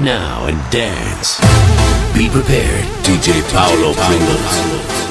now and dance. Be prepared, DJ Paulo Pringles.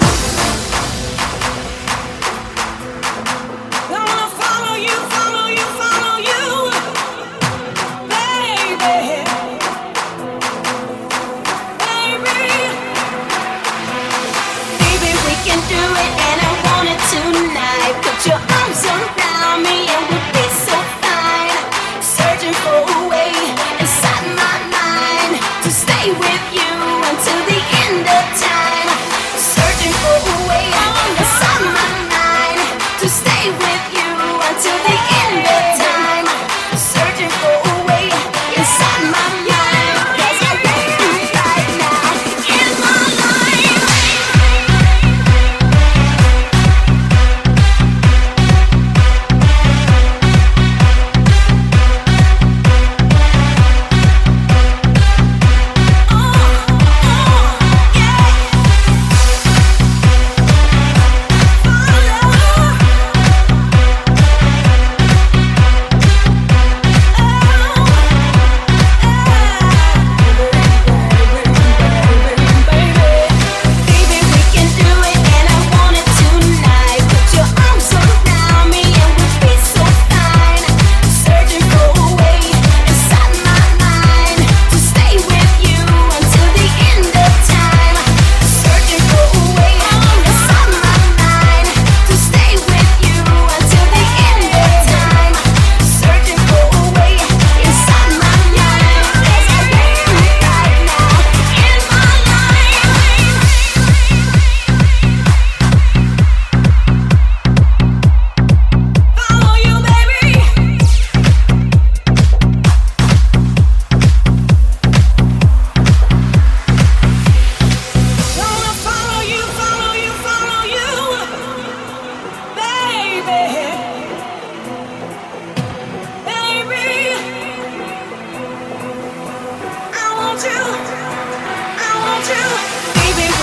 Baby,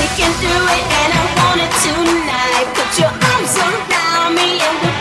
we can do it, and I want it tonight. Put your arms around me, and we're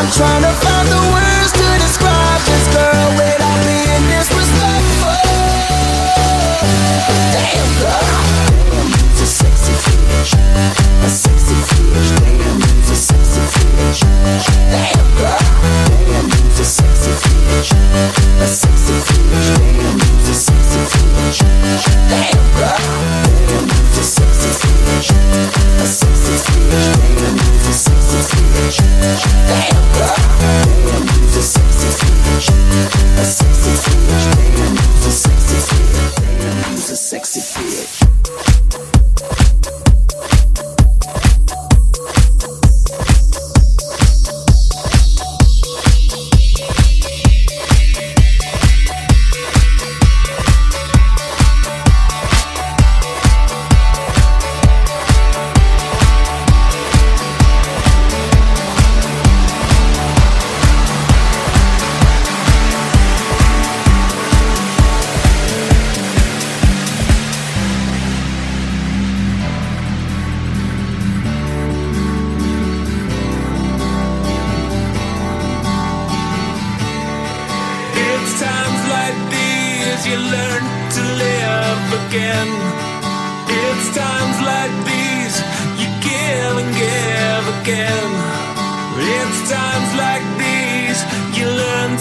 I'm trying to find the way.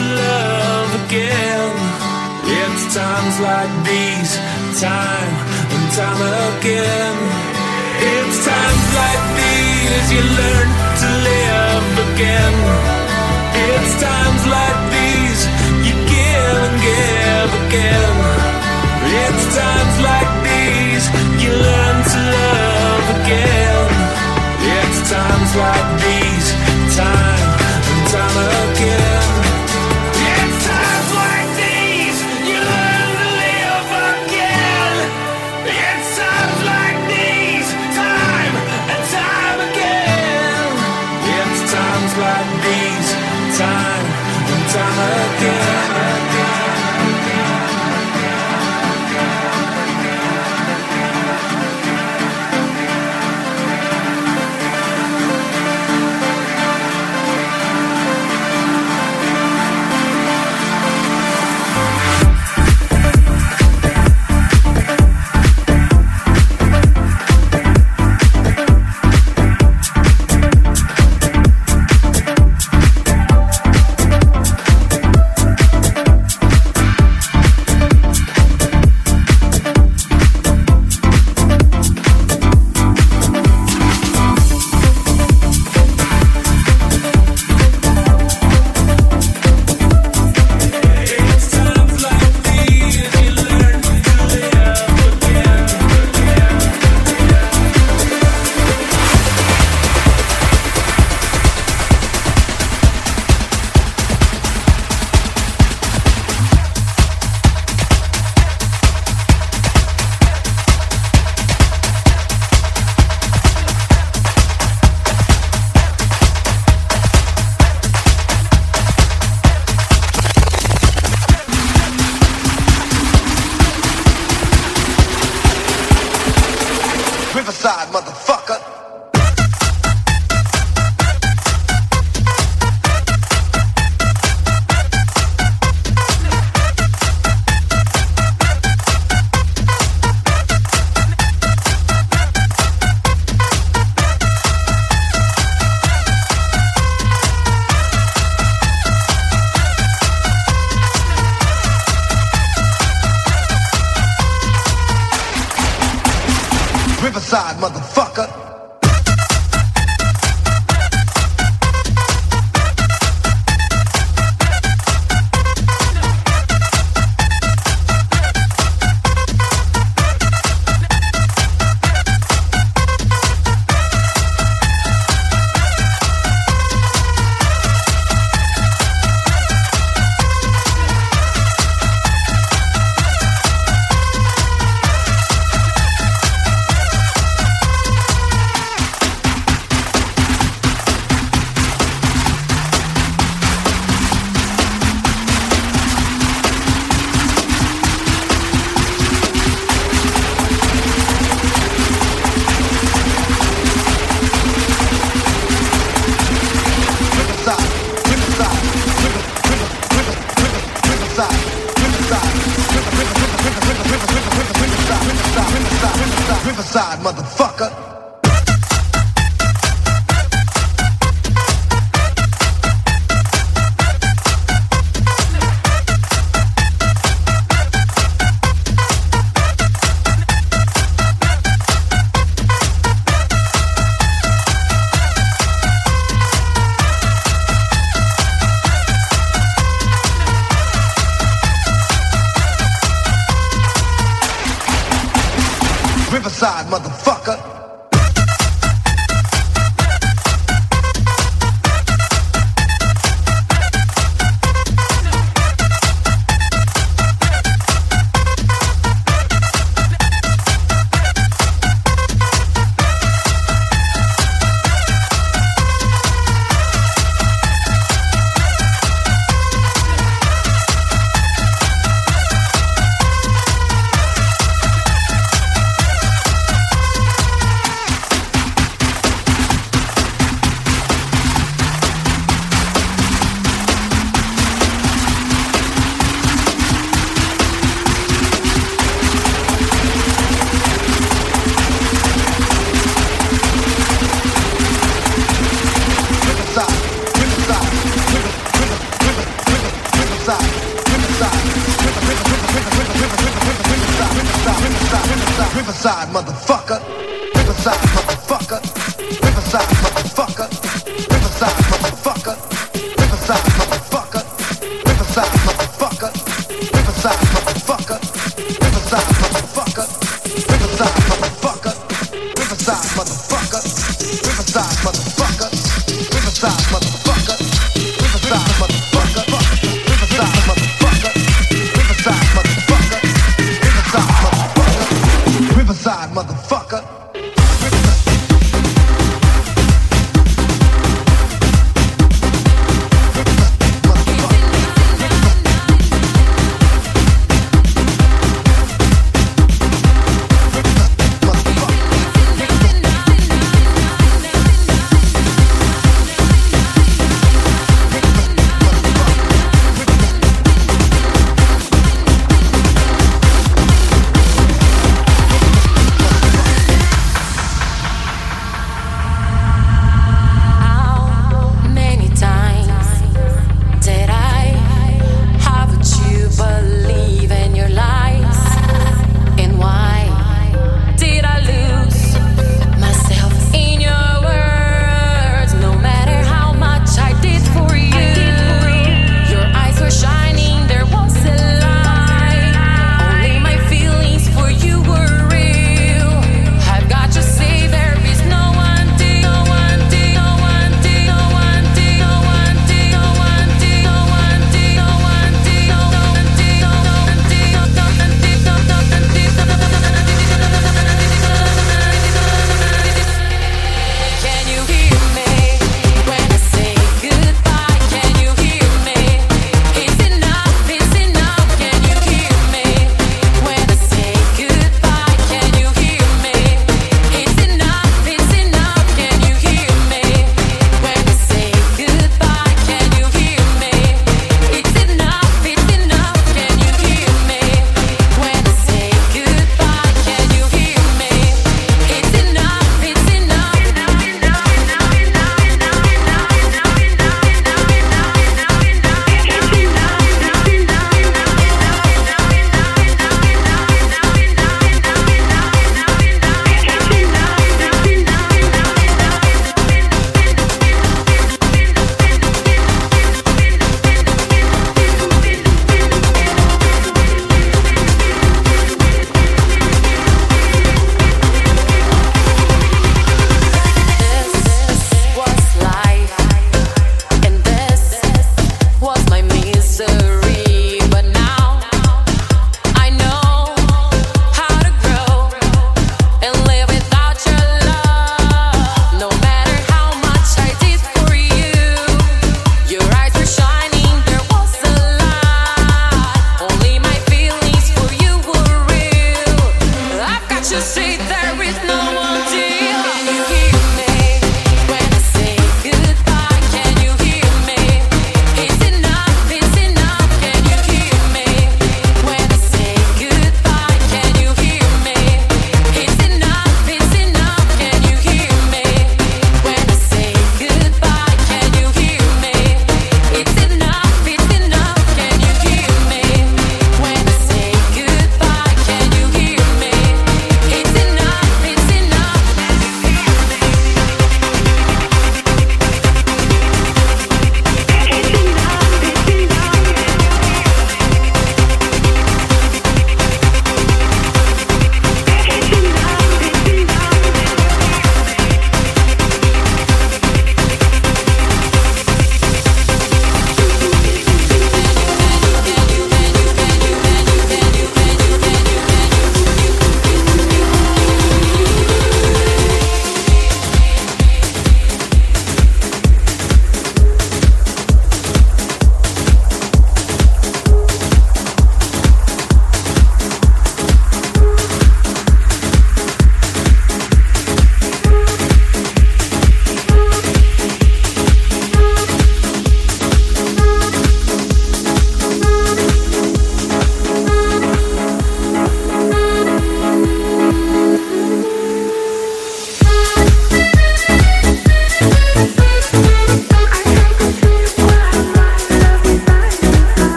to love again. It's times like these, time and time again. It's times like these you learn to live again. It's times like these you give and give again. It's times like these you learn to love again. It's times like these.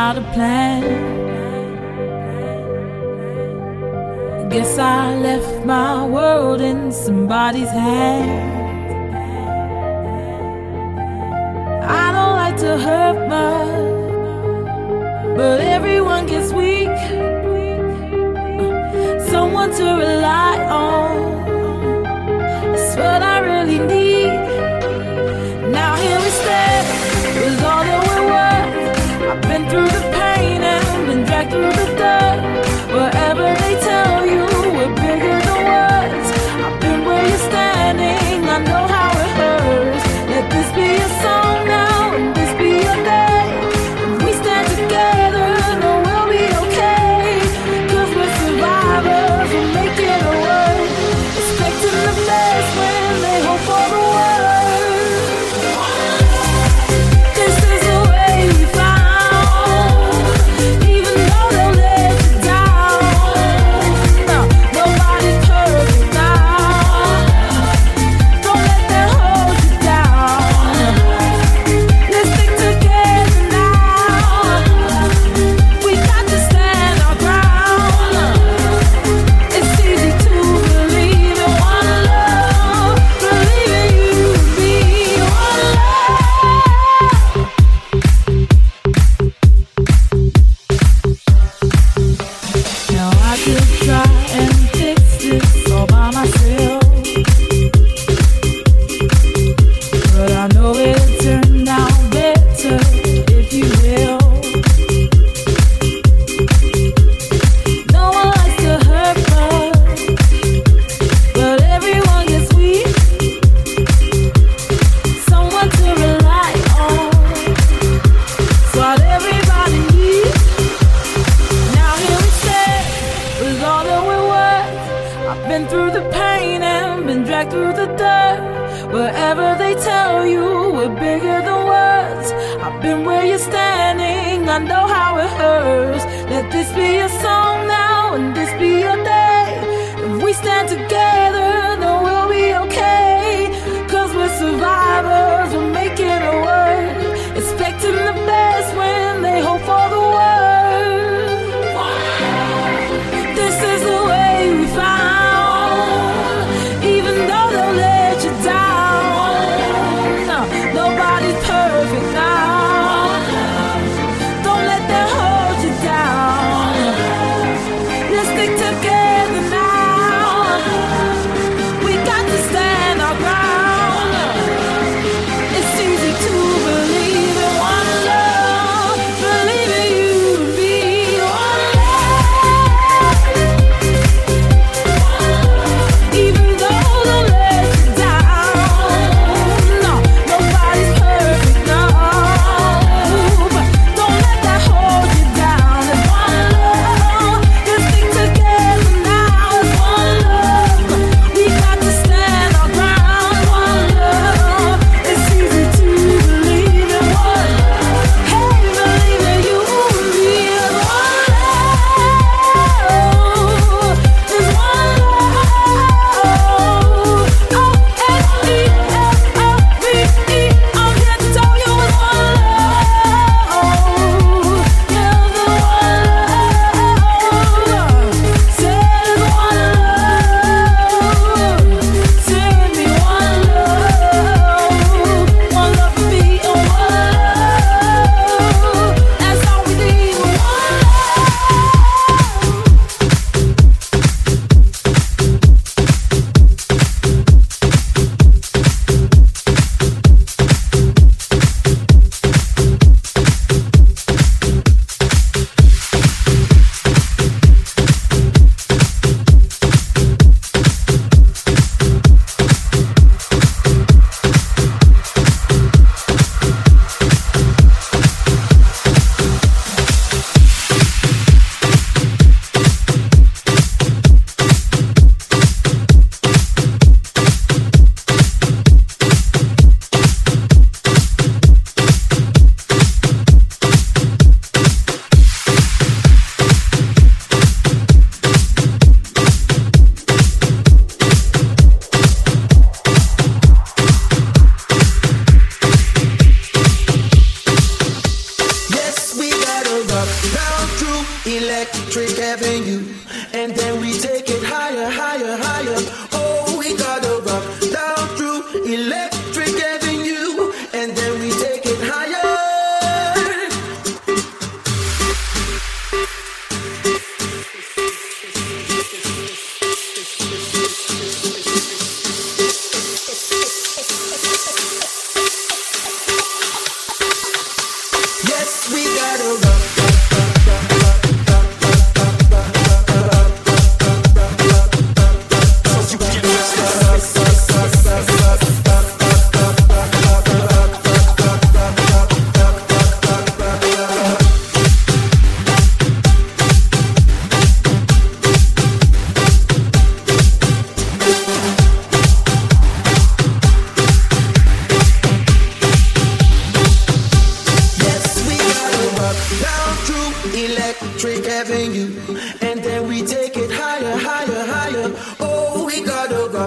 without a plan. I guess I left my world in somebody's hands. I don't like to hurt much, but everyone gets weak. Someone to rely on.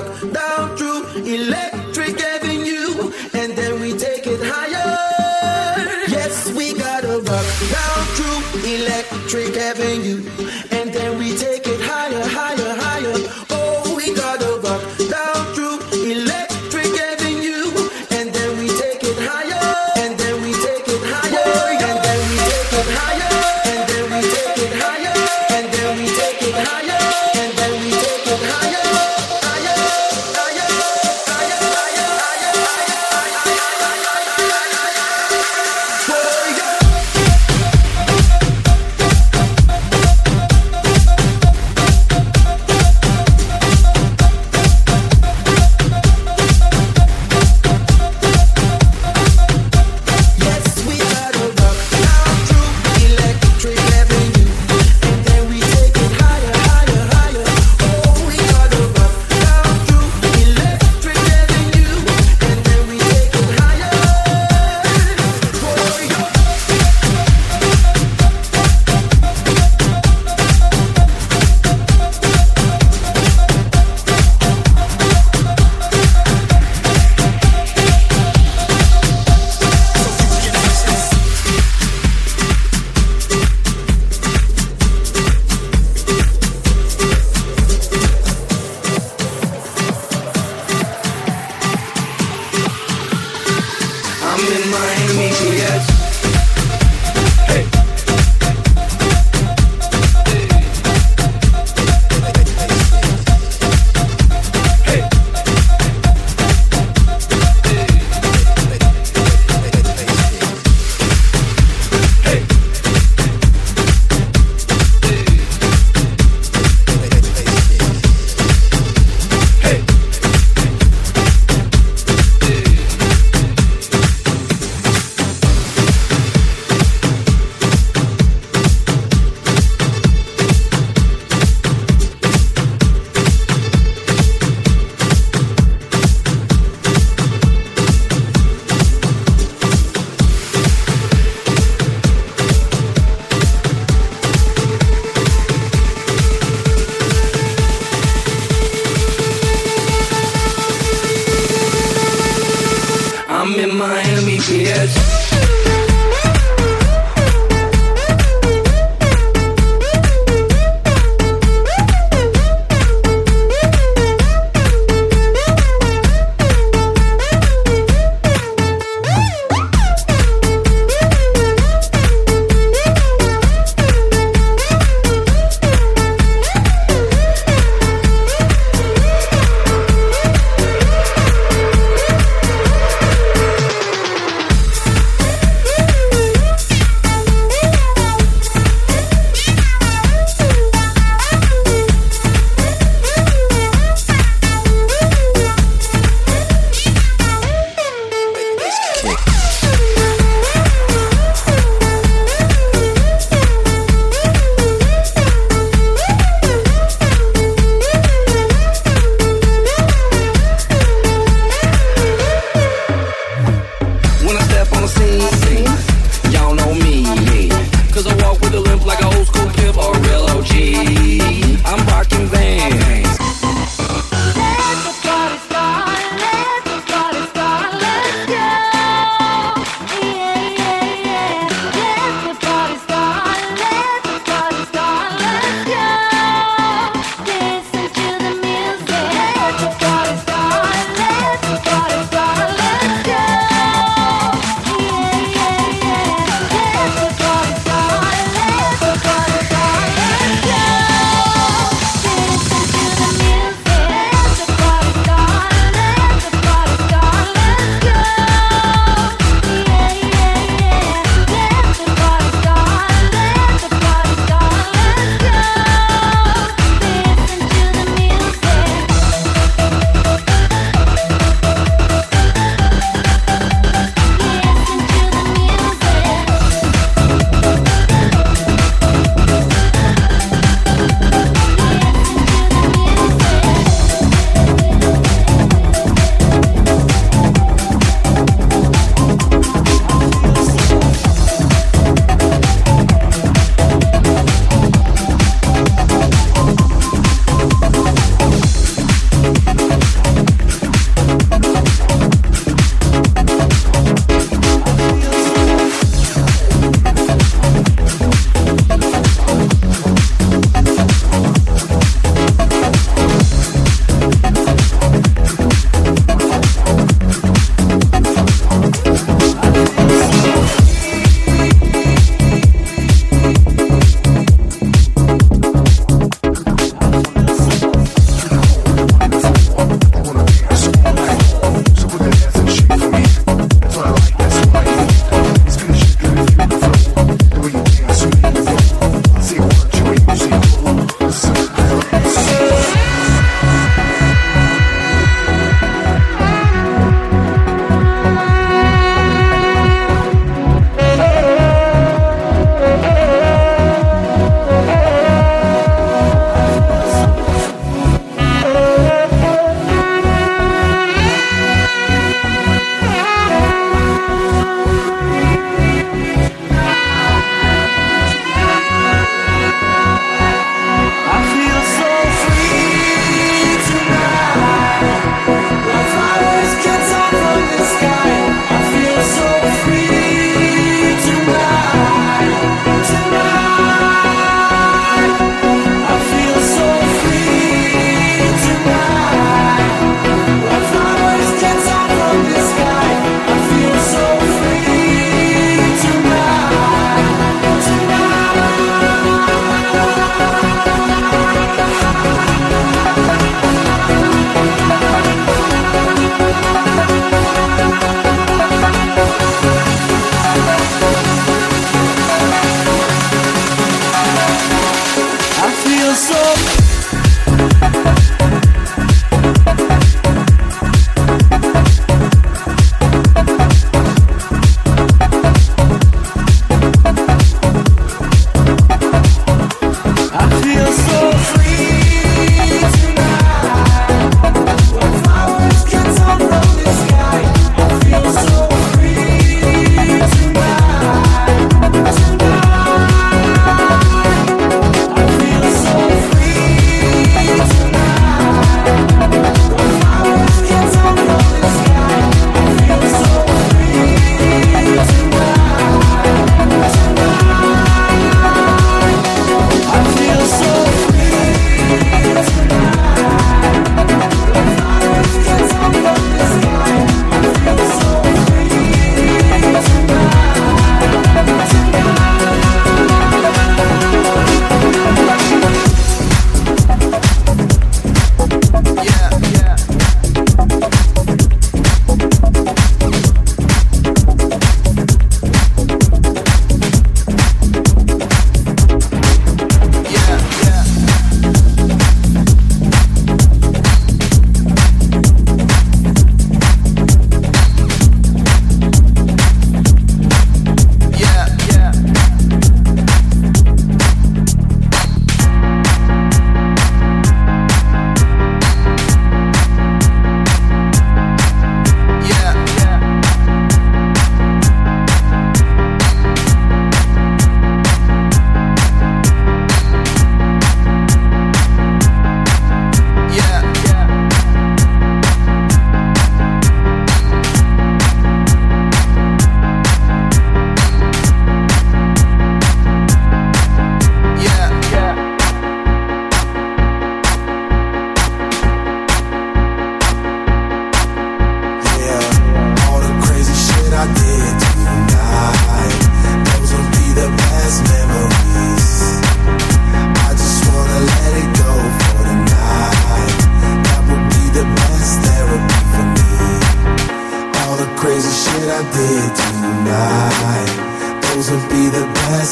down through Electric Avenue, and then we take it higher. Yes, we gotta rock down through Electric Avenue.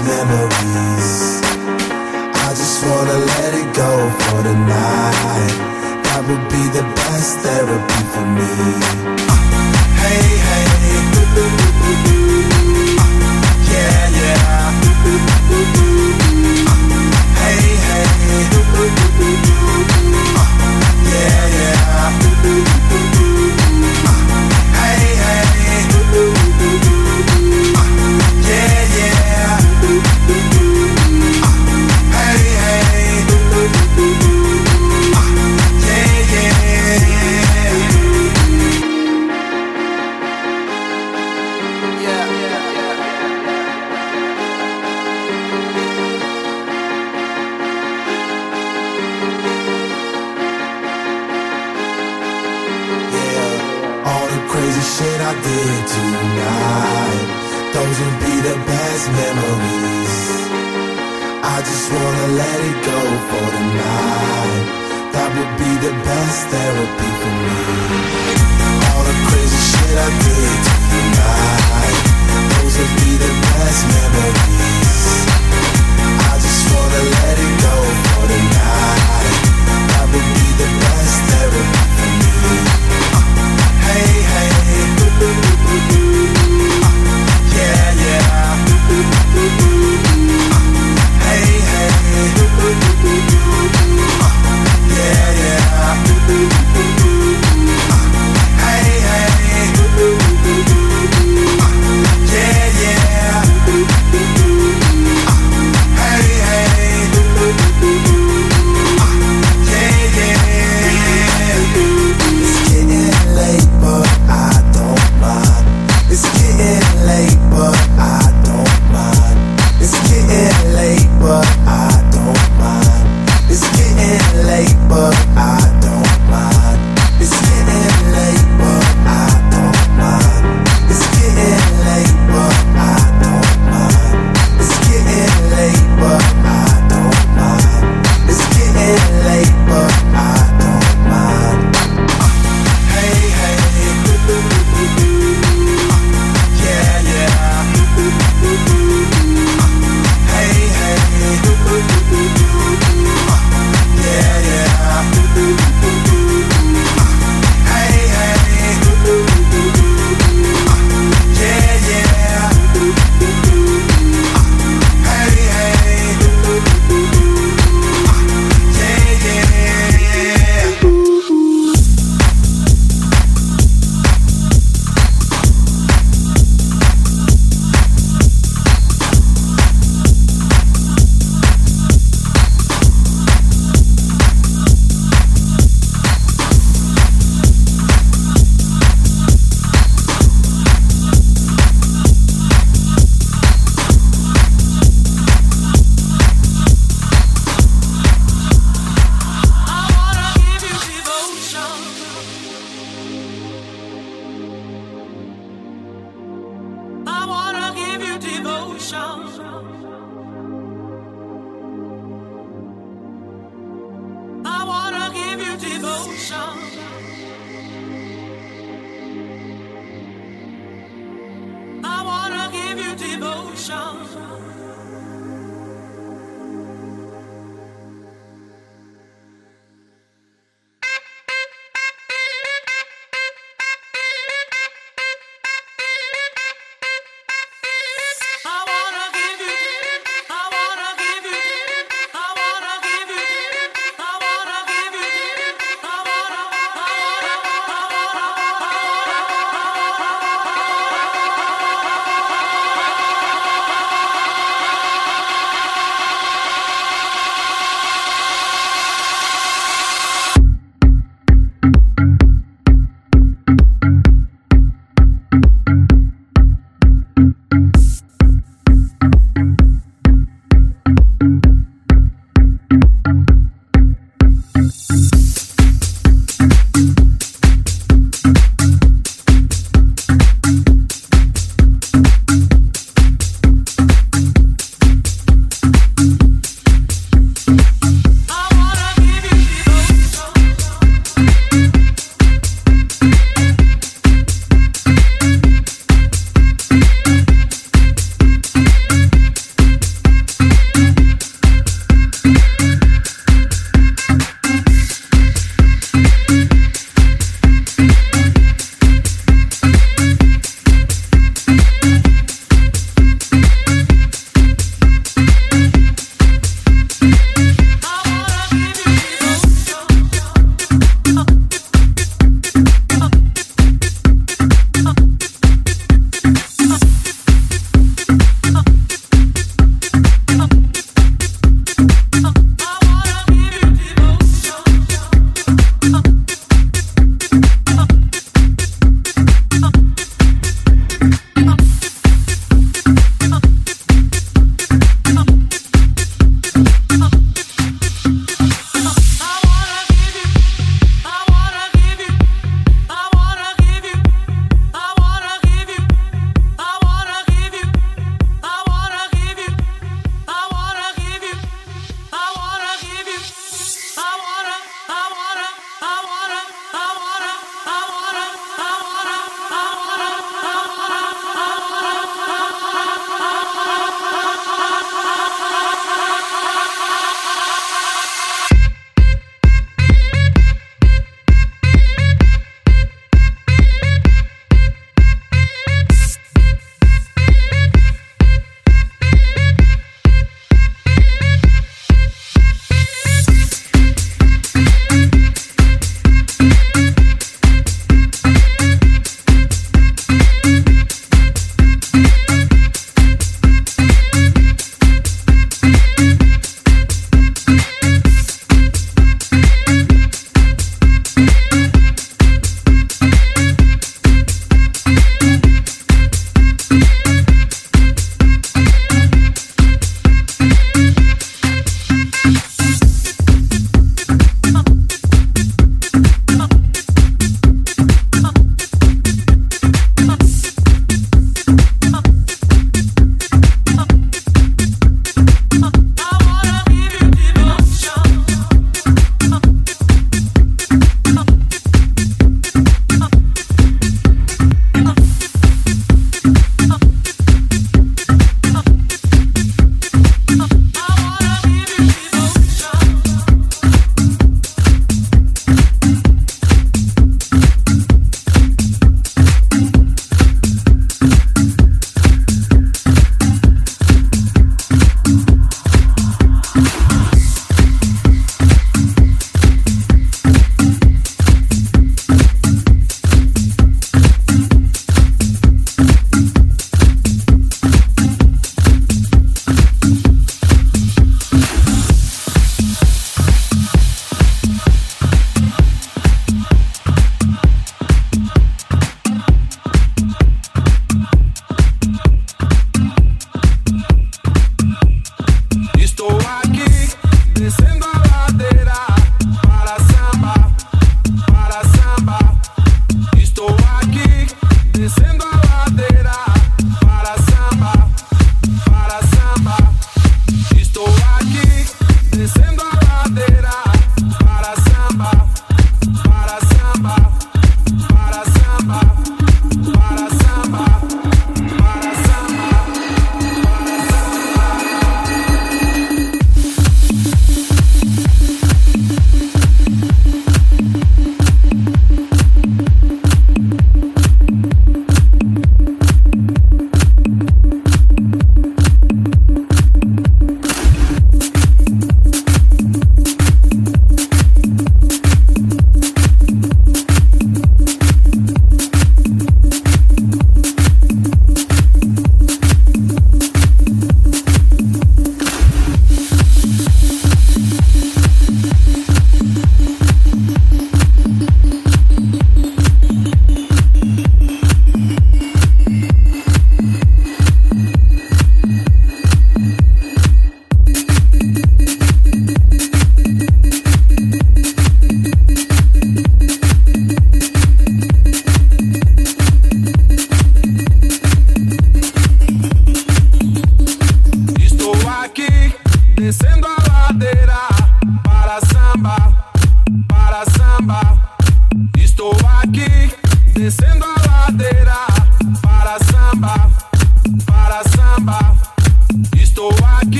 memories. I just wanna let it go for the night. That would be the best therapy for me.